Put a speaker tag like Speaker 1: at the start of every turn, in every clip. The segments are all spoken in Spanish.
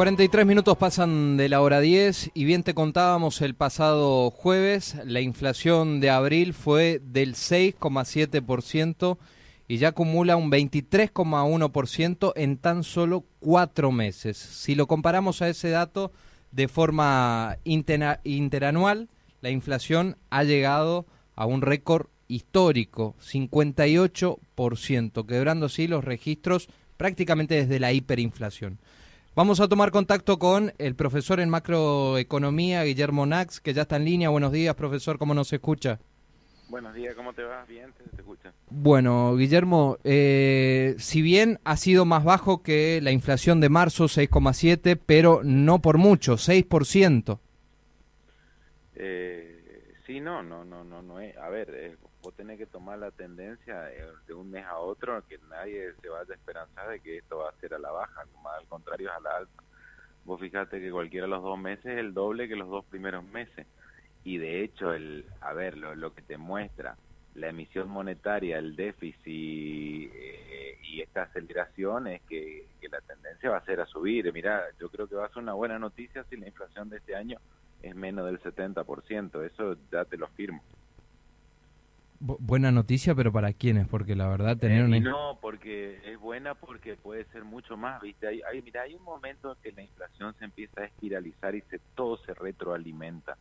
Speaker 1: 43 minutos pasan de la hora 10 y bien te contábamos el pasado jueves, la inflación de abril fue del 6,7% y ya acumula un 23,1% en tan solo cuatro meses. Si lo comparamos a ese dato de forma interanual, la inflación ha llegado a un récord histórico, 58%, quebrando así los registros prácticamente desde la hiperinflación. Vamos a tomar contacto con el profesor en macroeconomía, Guillermo Nax, que ya está en línea. Buenos días, profesor, ¿cómo nos escucha?
Speaker 2: Buenos días, ¿cómo te va? Bien, te, escucha.
Speaker 1: Bueno, Guillermo, eh, si bien ha sido más bajo que la inflación de marzo, 6,7, pero no por mucho, 6%.
Speaker 2: Eh, sí, no, no, no, no, no es. A ver, es vos tenés que tomar la tendencia de un mes a otro, que nadie se vaya a esperanzar de que esto va a ser a la baja, como al contrario es a la alta. Vos fíjate que cualquiera de los dos meses es el doble que los dos primeros meses. Y de hecho, el a ver, lo, que te muestra la emisión monetaria, el déficit eh, y esta aceleración es que, que la tendencia va a ser a subir. Mira, yo creo que va a ser una buena noticia si la inflación de este año es menos del 70%. Eso ya te lo firmo
Speaker 1: buena noticia, pero ¿para quiénes? Porque la verdad tener
Speaker 2: eh, No, porque es buena porque puede ser mucho más, ¿viste? Hay, hay, mira, hay un momento en que la inflación se empieza a espiralizar y se, todo se retroalimenta.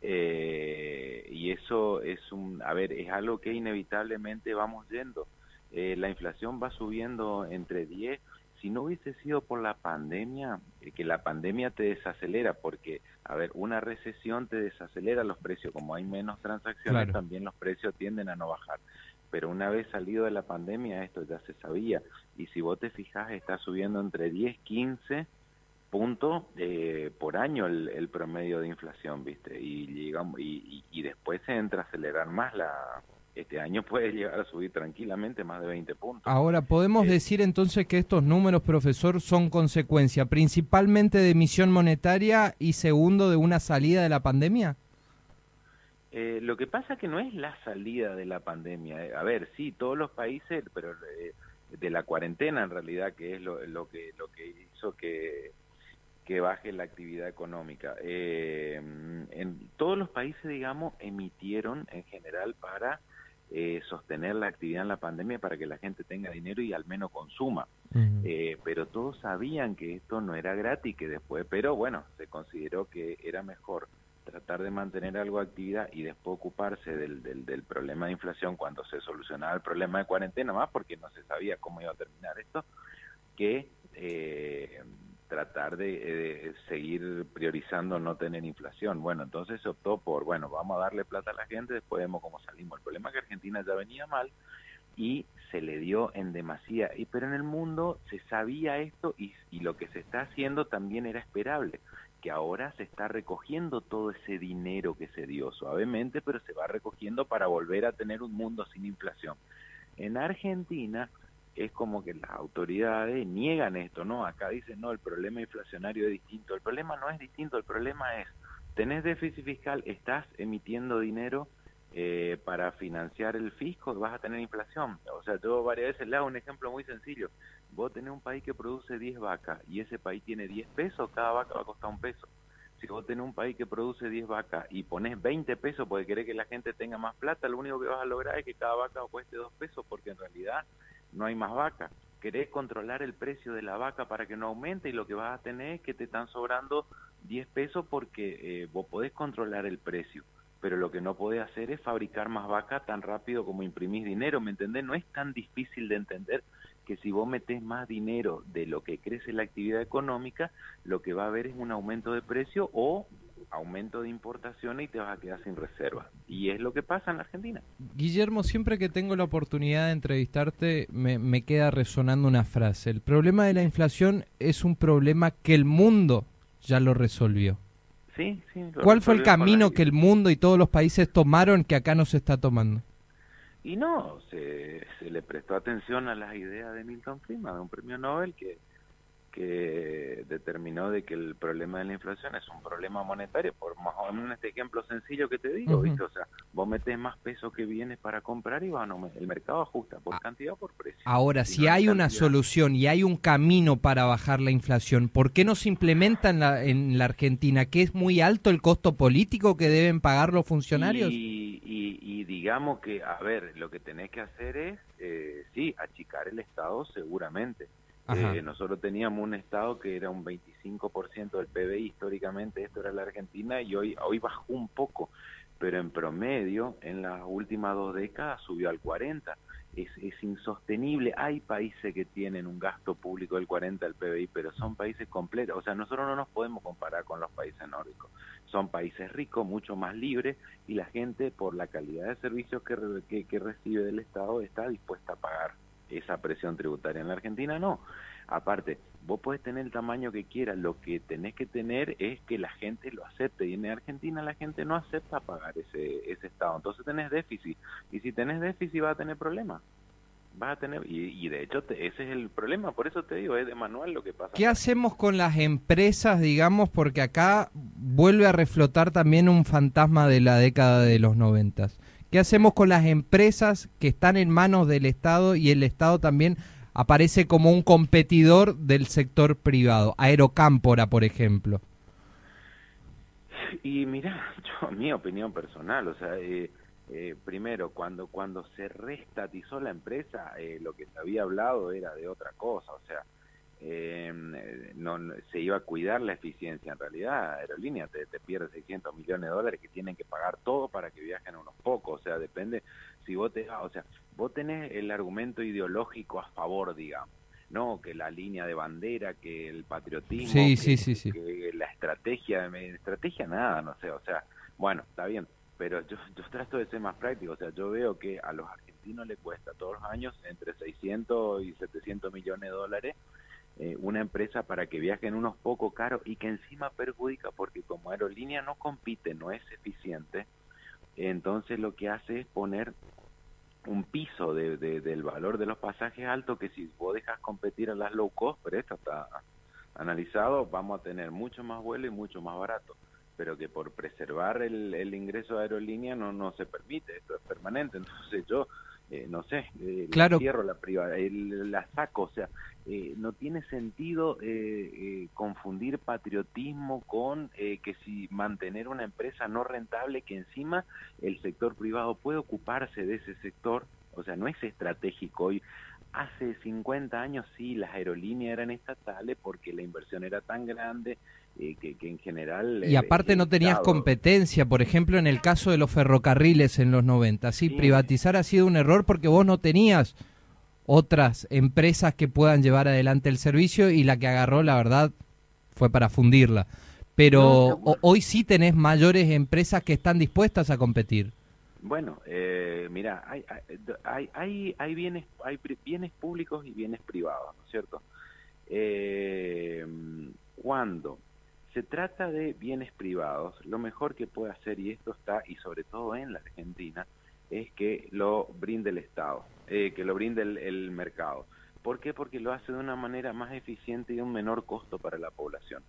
Speaker 2: Eh, y eso es un, a ver, es algo que inevitablemente vamos yendo. Eh, la inflación va subiendo entre 10 si no hubiese sido por la pandemia, eh, que la pandemia te desacelera, porque, a ver, una recesión te desacelera los precios, como hay menos transacciones, también los precios tienden a no bajar. Pero una vez salido de la pandemia, esto ya se sabía, y si vos te fijas, está subiendo entre 10, 15 puntos eh, por año el, promedio de inflación, ¿viste? Y, llegamos, y, y después se entra a acelerar más la este año puede llegar a subir tranquilamente más de 20 puntos.
Speaker 1: Ahora, ¿podemos eh, decir entonces que estos números, profesor, son consecuencia principalmente de emisión monetaria y segundo de una salida de la pandemia?
Speaker 2: Eh, lo que pasa que no es la salida de la pandemia. Eh, a ver, sí, todos los países, pero de la cuarentena en realidad, que es lo, lo que lo que hizo que que baje la actividad económica. en todos los países, digamos, emitieron en general para eh, sostener la actividad en la pandemia para que la gente tenga dinero y al menos consuma. Eh, pero todos sabían que esto no era gratis, que después, pero bueno, se consideró que era mejor tratar de mantener algo de actividad y después ocuparse del, del, del, problema de inflación cuando se solucionaba el problema de cuarentena, más porque no se sabía cómo iba a terminar esto, que eh, tratar de, seguir priorizando no tener inflación. Bueno, entonces se optó por, bueno, vamos a darle plata a la gente, después vemos cómo salimos. El problema es que Argentina ya venía mal y se le dio en demasía. Y, pero en el mundo se sabía esto y lo que se está haciendo también era esperable, que ahora se está recogiendo todo ese dinero que se dio suavemente, pero se va recogiendo para volver a tener un mundo sin inflación. En Argentina es como que las autoridades niegan esto, ¿no? Acá dicen, no, el problema inflacionario es distinto. El problema no es distinto, el problema es, tenés déficit fiscal, estás emitiendo dinero eh, para financiar el fisco, vas a tener inflación. O sea, yo varias veces le hago un ejemplo muy sencillo. Vos tenés un país que produce 10 vacas y ese país tiene 10 pesos, cada vaca va a costar un peso. Si vos tenés un país que produce 10 vacas y pones 20 pesos porque querés que la gente tenga más plata, lo único que vas a lograr es que cada vaca cueste 2 pesos porque en realidad no hay más vaca. Querés controlar el precio de la vaca para que no aumente y lo que vas a tener es que te están sobrando 10 pesos porque eh, vos podés controlar el precio, pero lo que no podés hacer es fabricar más vaca tan rápido como imprimís dinero, ¿me entendés? No es tan difícil de entender que si vos metés más dinero de lo que crece la actividad económica, lo que va a haber es un aumento de precio o aumento de importaciones y te vas a quedar sin reservas. Y es lo que pasa en la Argentina.
Speaker 1: Guillermo, siempre que tengo la oportunidad de entrevistarte, me, me queda resonando una frase. El problema de la inflación es un problema que el mundo ya lo resolvió.
Speaker 2: Sí, sí. lo
Speaker 1: ¿Cuál fue el camino que el mundo y todos los países tomaron que acá no se está tomando?
Speaker 2: Y no, se, se le prestó atención a las ideas de Milton Friedman, de un premio Nobel que, que determinó de que el problema de la inflación es un problema monetario, por más o menos este ejemplo sencillo que te digo. ¿viste? O sea, vos metes más peso que vienes para comprar y bueno, el mercado ajusta por cantidad o por precio.
Speaker 1: Ahora,
Speaker 2: Si
Speaker 1: si
Speaker 2: no hay
Speaker 1: hay una solución y hay un camino para bajar la inflación, ¿por qué no se implementa en la, en la Argentina? ¿Que es muy alto el costo político que deben pagar los funcionarios?
Speaker 2: Y, y- y digamos que, a ver, lo que tenés que hacer es, eh, sí, achicar el Estado seguramente. Eh, nosotros teníamos un Estado que era un 25% del PBI históricamente, esto era la Argentina, y hoy, hoy bajó un poco, pero en promedio, en las últimas dos décadas subió al 40%. Es, es insostenible. Hay países que tienen un gasto público del 40 del PBI, pero son países completos. O sea, nosotros no nos podemos comparar con los países nórdicos. Son países ricos, mucho más libres, y la gente, por la calidad de servicios que, que recibe del Estado, está dispuesta a pagar esa presión tributaria. En la Argentina no. Aparte, vos podés tener el tamaño que quieras, lo que tenés que tener es que la gente lo acepte. Y en Argentina la gente no acepta pagar ese, ese Estado. Entonces tenés déficit. Y si tenés déficit vas a tener problemas. Vas a tener, y, de hecho te- ese es el problema, por eso te digo, es de manual lo que pasa.
Speaker 1: ¿Qué hacemos con las empresas, digamos, porque acá vuelve a reflotar también un fantasma de la década de los noventas? ¿Qué hacemos con las empresas que están en manos del Estado y el Estado también aparece como un competidor del sector privado? Aerocámpora, por ejemplo.
Speaker 2: Y mira, yo, mi opinión personal, o sea, eh, eh, primero, cuando, cuando se restatizó la empresa, eh, lo que se había hablado era de otra cosa, o sea, eh, no, no- se iba a cuidar la eficiencia. En realidad, Aerolínea te, te pierde 600 millones de dólares que tienen que pagar todo para que viajen unos pocos, o sea, depende si vos te, o sea, vos tenés el argumento ideológico a favor, digamos. No, que la línea de bandera, que el patriotismo,
Speaker 1: Sí,
Speaker 2: que-
Speaker 1: sí, sí, sí.
Speaker 2: que la estrategia, me- estrategia nada, no sé, o sea, bueno, está bien, pero yo, yo trato de ser más práctico, o sea, yo veo que a los argentinos le cuesta todos los años entre 600 y 700 millones de dólares eh, una empresa para que viajen unos poco caros y que encima perjudica porque como aerolínea no compite, no es eficiente, entonces lo que hace es poner un piso de, de- del valor de los pasajes alto que si vos dejas competir a las low cost, pero esto está analizado, vamos a tener mucho más vuelo y mucho más barato, pero que por preservar el, el ingreso de aerolínea no, no se permite, esto es permanente, entonces yo eh, no sé, eh, la
Speaker 1: Claro.
Speaker 2: cierro la privada, el- la saco, o sea, eh, no tiene sentido eh, eh, confundir patriotismo con eh, que si mantener una empresa no rentable que encima el sector privado puede ocuparse de ese sector, o sea, no es estratégico hoy. Hace 50 años sí, las aerolíneas eran estatales porque la inversión era tan grande eh, que, que en general...
Speaker 1: Y
Speaker 2: eh,
Speaker 1: aparte no tenías
Speaker 2: Estado-
Speaker 1: competencia, por ejemplo, en el caso de los ferrocarriles en los 90. Sí,
Speaker 2: Sí.
Speaker 1: privatizar ha sido un error porque vos no tenías otras empresas que puedan llevar adelante el servicio y la que agarró, la verdad, fue para fundirla. Pero
Speaker 2: No,
Speaker 1: hoy sí tenés mayores empresas que están dispuestas a competir.
Speaker 2: Bueno, eh, mira, hay, hay, hay, hay bienes, hay bienes públicos y bienes privados, ¿no es cierto? Eh, cuando se trata de bienes privados, lo mejor que puede hacer, y esto está, y sobre todo en la Argentina, es que lo brinde el Estado, eh, que lo brinde el, mercado. ¿Por qué? Porque lo hace de una manera más eficiente y de un menor costo para la población.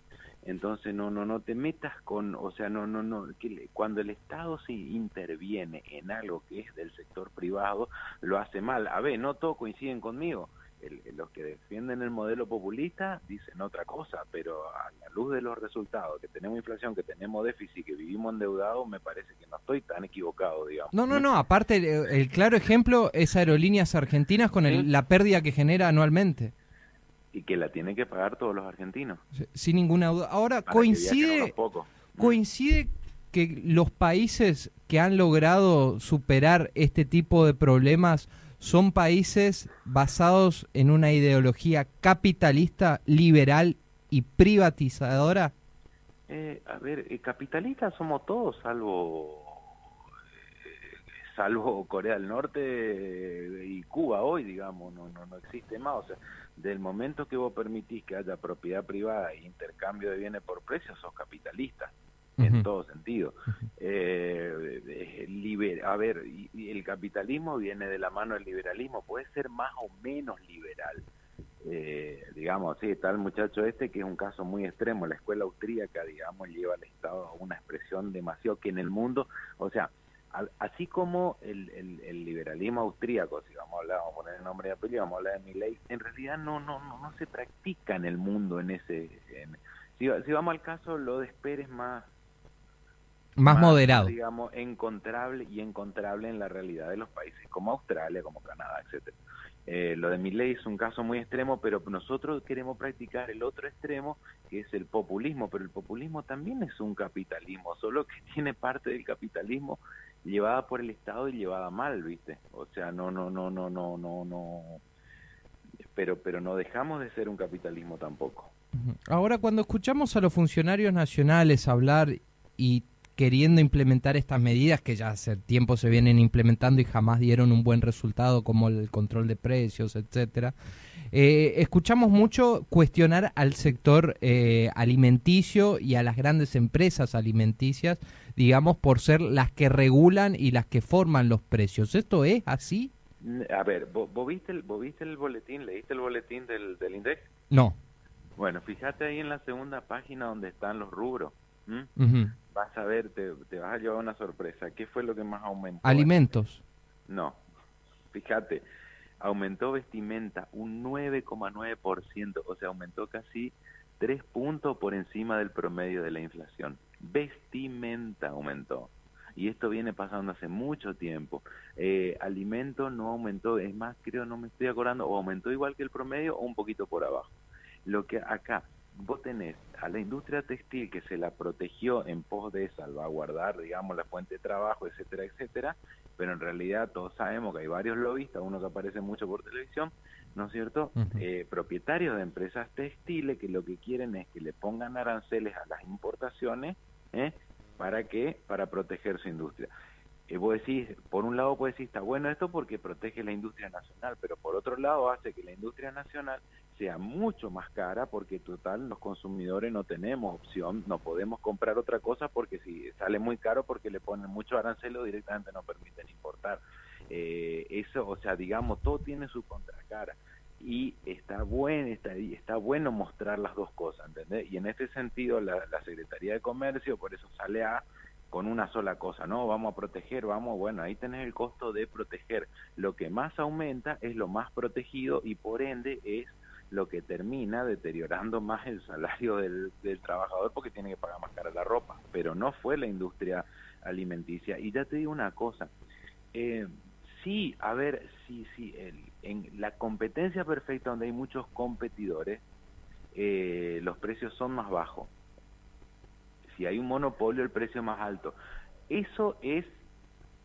Speaker 2: Entonces no no no te metas con, o sea, no no no cuando el Estado se interviene en algo que es del sector privado, lo hace mal. A ver, no todos coinciden conmigo. El- los que defienden el modelo populista dicen otra cosa, pero a la luz de los resultados, que tenemos inflación, que tenemos déficit, que vivimos endeudados, me parece que no estoy tan equivocado, digamos.
Speaker 1: No, no, no, aparte el, el claro ejemplo es Aerolíneas Argentinas con el- la pérdida que genera anualmente.
Speaker 2: Y que la tienen que pagar todos los argentinos.
Speaker 1: Sin ninguna duda. Ahora,
Speaker 2: para
Speaker 1: coincide...
Speaker 2: pocos.
Speaker 1: ¿Coincide que los países que han logrado superar este tipo de problemas son países basados en una ideología capitalista, liberal y privatizadora?
Speaker 2: Eh, a ver, eh, capitalistas somos todos, salvo salvo Corea del Norte y Cuba hoy, digamos, no, no, no existe más. O sea, del momento que vos permitís que haya propiedad privada e intercambio de bienes por precios, sos capitalista, en todo sentido. eh, a ver, y, el capitalismo viene de la mano del liberalismo, puede ser más o menos liberal. Eh, digamos, sí, está el muchacho este que es un caso muy extremo, la escuela austríaca, digamos, lleva al Estado a una expresión demasiado que en el mundo, o sea, así como el, el, liberalismo austríaco, si vamos a hablar, vamos a poner el nombre de apellido, vamos a hablar de mi ley, en realidad no, no, no, no se practica en el mundo en ese... si, si, vamos al caso, lo de Esper es más...
Speaker 1: Más, moderado.
Speaker 2: Digamos, encontrable y encontrable en la realidad de los países, como Australia, como Canadá, etcétera. Eh, lo de mi ley es un caso muy extremo, pero nosotros queremos practicar el otro extremo, que es el populismo, pero el populismo también es un capitalismo, solo que tiene parte del capitalismo llevada por el Estado y llevada mal, ¿viste? O sea, no, no, no, no, no, no, no. Pero, pero no dejamos de ser un capitalismo tampoco.
Speaker 1: Ahora, cuando escuchamos a los funcionarios nacionales hablar y queriendo implementar estas medidas que ya hace tiempo se vienen implementando y jamás dieron un buen resultado, como el control de precios, etcétera. Eh, escuchamos mucho cuestionar al sector eh, alimenticio y a las grandes empresas alimenticias, digamos, por ser las que regulan y las que forman los precios. ¿Esto es así?
Speaker 2: A ver, ¿vos, viste, el, viste el boletín? ¿Leíste el boletín del, del INDEX?
Speaker 1: No.
Speaker 2: Bueno, fíjate ahí en la segunda página donde están los rubros vas a ver, te, vas a llevar una sorpresa. ¿Qué fue lo que más aumentó?
Speaker 1: Alimentos.
Speaker 2: No, fíjate, aumentó vestimenta un 9,9%, o sea, aumentó casi 3 puntos por encima del promedio de la inflación. Vestimenta aumentó. Y esto viene pasando hace mucho tiempo. Eh, alimento no aumentó, es más, creo, no me estoy acordando, o aumentó igual que el promedio o un poquito por abajo. Lo que acá vos tenés a la industria textil que se la protegió en pos de salvaguardar, digamos, la fuente de trabajo, etcétera, etcétera, pero en realidad todos sabemos que hay varios lobistas, uno que aparece mucho por televisión, ¿no es cierto? eh, propietarios de empresas textiles que lo que quieren es que le pongan aranceles a las importaciones, ¿eh? ¿Para qué? Para proteger su industria. Eh, vos decís, por un lado puedes decir, está bueno esto porque protege la industria nacional, pero por otro lado hace que la industria nacional sea mucho más cara porque total los consumidores no tenemos opción, no podemos comprar otra cosa porque si sale muy caro porque le ponen mucho arancelo directamente no permiten importar. Eh, eso, o sea, digamos, todo tiene su contracara y está bueno, está, está bueno mostrar las dos cosas, ¿entendés? Y en este sentido la, la Secretaría de Comercio por eso sale a con una sola cosa, ¿no? Vamos a proteger, vamos, bueno, ahí tenés el costo de proteger. Lo que más aumenta es lo más protegido y por ende es lo que termina deteriorando más el salario del, trabajador porque tiene que pagar más cara la ropa, pero no fue la industria alimenticia. Y ya te digo una cosa, eh, sí, a ver, sí, sí, en la competencia perfecta donde hay muchos competidores, eh, los precios son más bajos. Si hay un monopolio, el precio es más alto. Eso es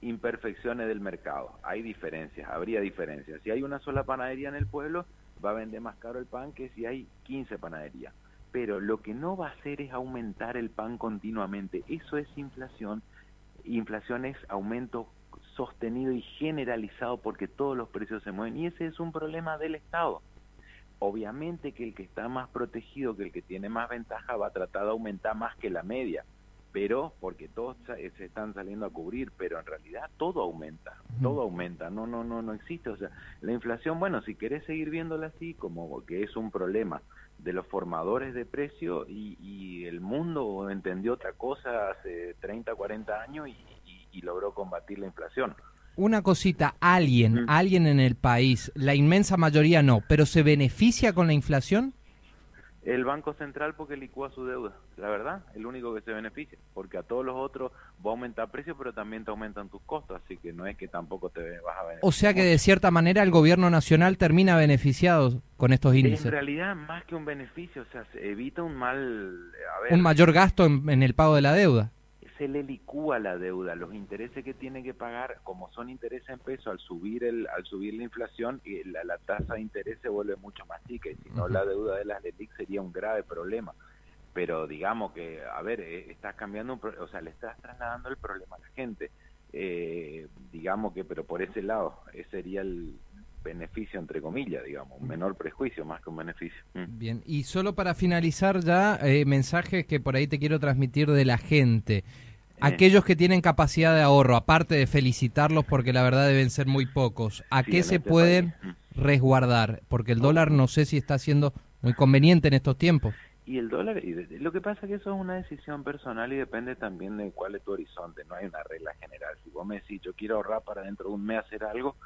Speaker 2: imperfecciones del mercado. Hay diferencias, habría diferencias. Si hay una sola panadería en el pueblo, va a vender más caro el pan que si hay 15 panaderías. Pero lo que no va a hacer es aumentar el pan continuamente. Eso es inflación. Inflación es aumento sostenido y generalizado porque todos los precios se mueven. Y ese es un problema del Estado. Obviamente que el que está más protegido, que el que tiene más ventaja, va a tratar de aumentar más que la media. Pero porque todos se están saliendo a cubrir, pero en realidad todo aumenta, todo aumenta, no, no, no, no existe, o sea, la inflación, bueno, si querés seguir viéndola así, como que es un problema de los formadores de precio y, y el mundo entendió otra cosa hace 30, 40 años y, y, logró combatir la inflación.
Speaker 1: Una cosita, alguien, alguien en el país, la inmensa mayoría no, pero ¿se beneficia con la inflación?
Speaker 2: El Banco Central porque licúa su deuda, la verdad, el único que se beneficia, porque a todos los otros va a aumentar precios, pero también te aumentan tus costos, así que no es que tampoco te vas a beneficiar.
Speaker 1: O sea que de cierta manera el gobierno nacional termina beneficiado con estos índices.
Speaker 2: En realidad, más que un beneficio, o sea, se evita un mal...
Speaker 1: un mayor gasto en el pago de la deuda
Speaker 2: se le licúa la deuda, los intereses que tiene que pagar, como son intereses en peso, al subir el, al subir la inflación, y la, la tasa de interés se vuelve mucho más chica, y si no la deuda de las LELIC sería un grave problema. pero digamos que, a ver, eh, estás cambiando, o sea, le estás trasladando el problema a la gente. Eh, digamos que, pero por ese lado, ese sería el beneficio, entre comillas, digamos, un menor prejuicio más que un beneficio.
Speaker 1: Mm. Bien, y solo para finalizar ya, eh, mensajes que por ahí te quiero transmitir de la gente. Aquellos que tienen capacidad de ahorro, aparte de felicitarlos porque la verdad deben ser muy pocos, ¿a qué se este pueden mm. resguardar? Porque el dólar no sé si está siendo muy conveniente en estos tiempos.
Speaker 2: Y el dólar, y lo que pasa es que eso es una decisión personal y depende también de cuál es tu horizonte, no hay una regla general. Si vos me decís, yo quiero ahorrar para dentro de un mes hacer algo,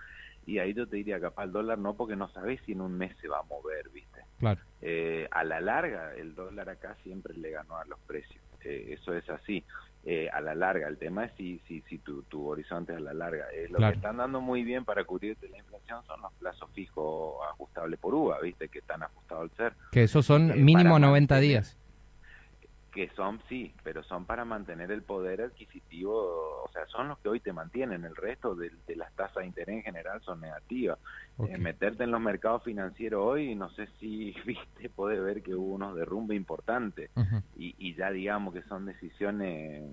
Speaker 2: y ahí yo te diría, capaz el dólar no, porque no sabes si en un mes se va a mover, ¿viste?
Speaker 1: Claro.
Speaker 2: Eh, a la larga, el dólar acá siempre le ganó a los precios, eh, eso es así. Eh, a la larga. El tema es si, si, si tu, tu horizonte es a la larga. Eh, lo que están dando muy bien para cubrirte la inflación son los plazos fijos ajustables por UVA, ¿viste? Que están ajustados al ser.
Speaker 1: Que esos son mínimo 90 días.
Speaker 2: Que son, sí, pero son para mantener el poder adquisitivo, o sea, son los que hoy te mantienen. El resto de, las tasas de interés en general son negativas. meterte en los mercados financieros hoy, no sé si viste, puede ver que hubo unos derrumbe importantes y, y ya digamos que son decisiones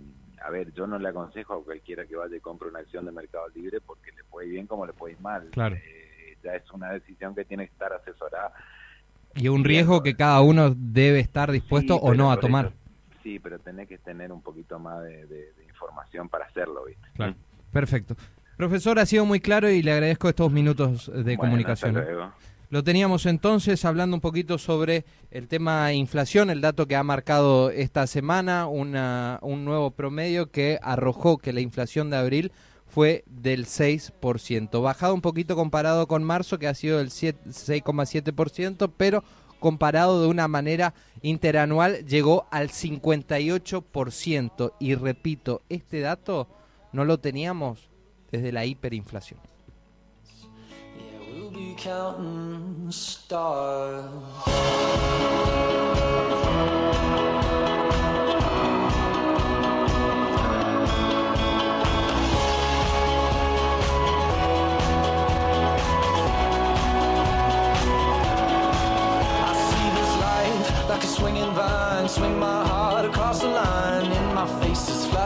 Speaker 2: a ver, yo no le aconsejo a cualquiera que vaya y compre una acción de Mercado Libre porque le puede ir bien como le puede ir mal.
Speaker 1: Claro.
Speaker 2: Eh, ya es una decisión que tiene que estar asesorada.
Speaker 1: Y un riesgo que cada uno debe estar dispuesto o no a tomar.
Speaker 2: Sí, pero tenés que tener un poquito más de, información para hacerlo, ¿viste?
Speaker 1: Claro. Perfecto. Profesor, ha sido muy claro y le agradezco estos minutos de comunicación.
Speaker 2: Hasta luego.
Speaker 1: Lo teníamos entonces hablando un poquito sobre el tema inflación, el dato que ha marcado esta semana, una, un nuevo promedio que arrojó que la inflación de abril fue del 6%, bajado un poquito comparado con marzo que ha sido del 6,7%, pero comparado de una manera interanual llegó al 58% y repito, este dato no lo teníamos desde la hiperinflación.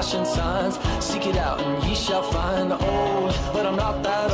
Speaker 1: Flashing signs. Seek it out and ye shall find the Old, but I'm not that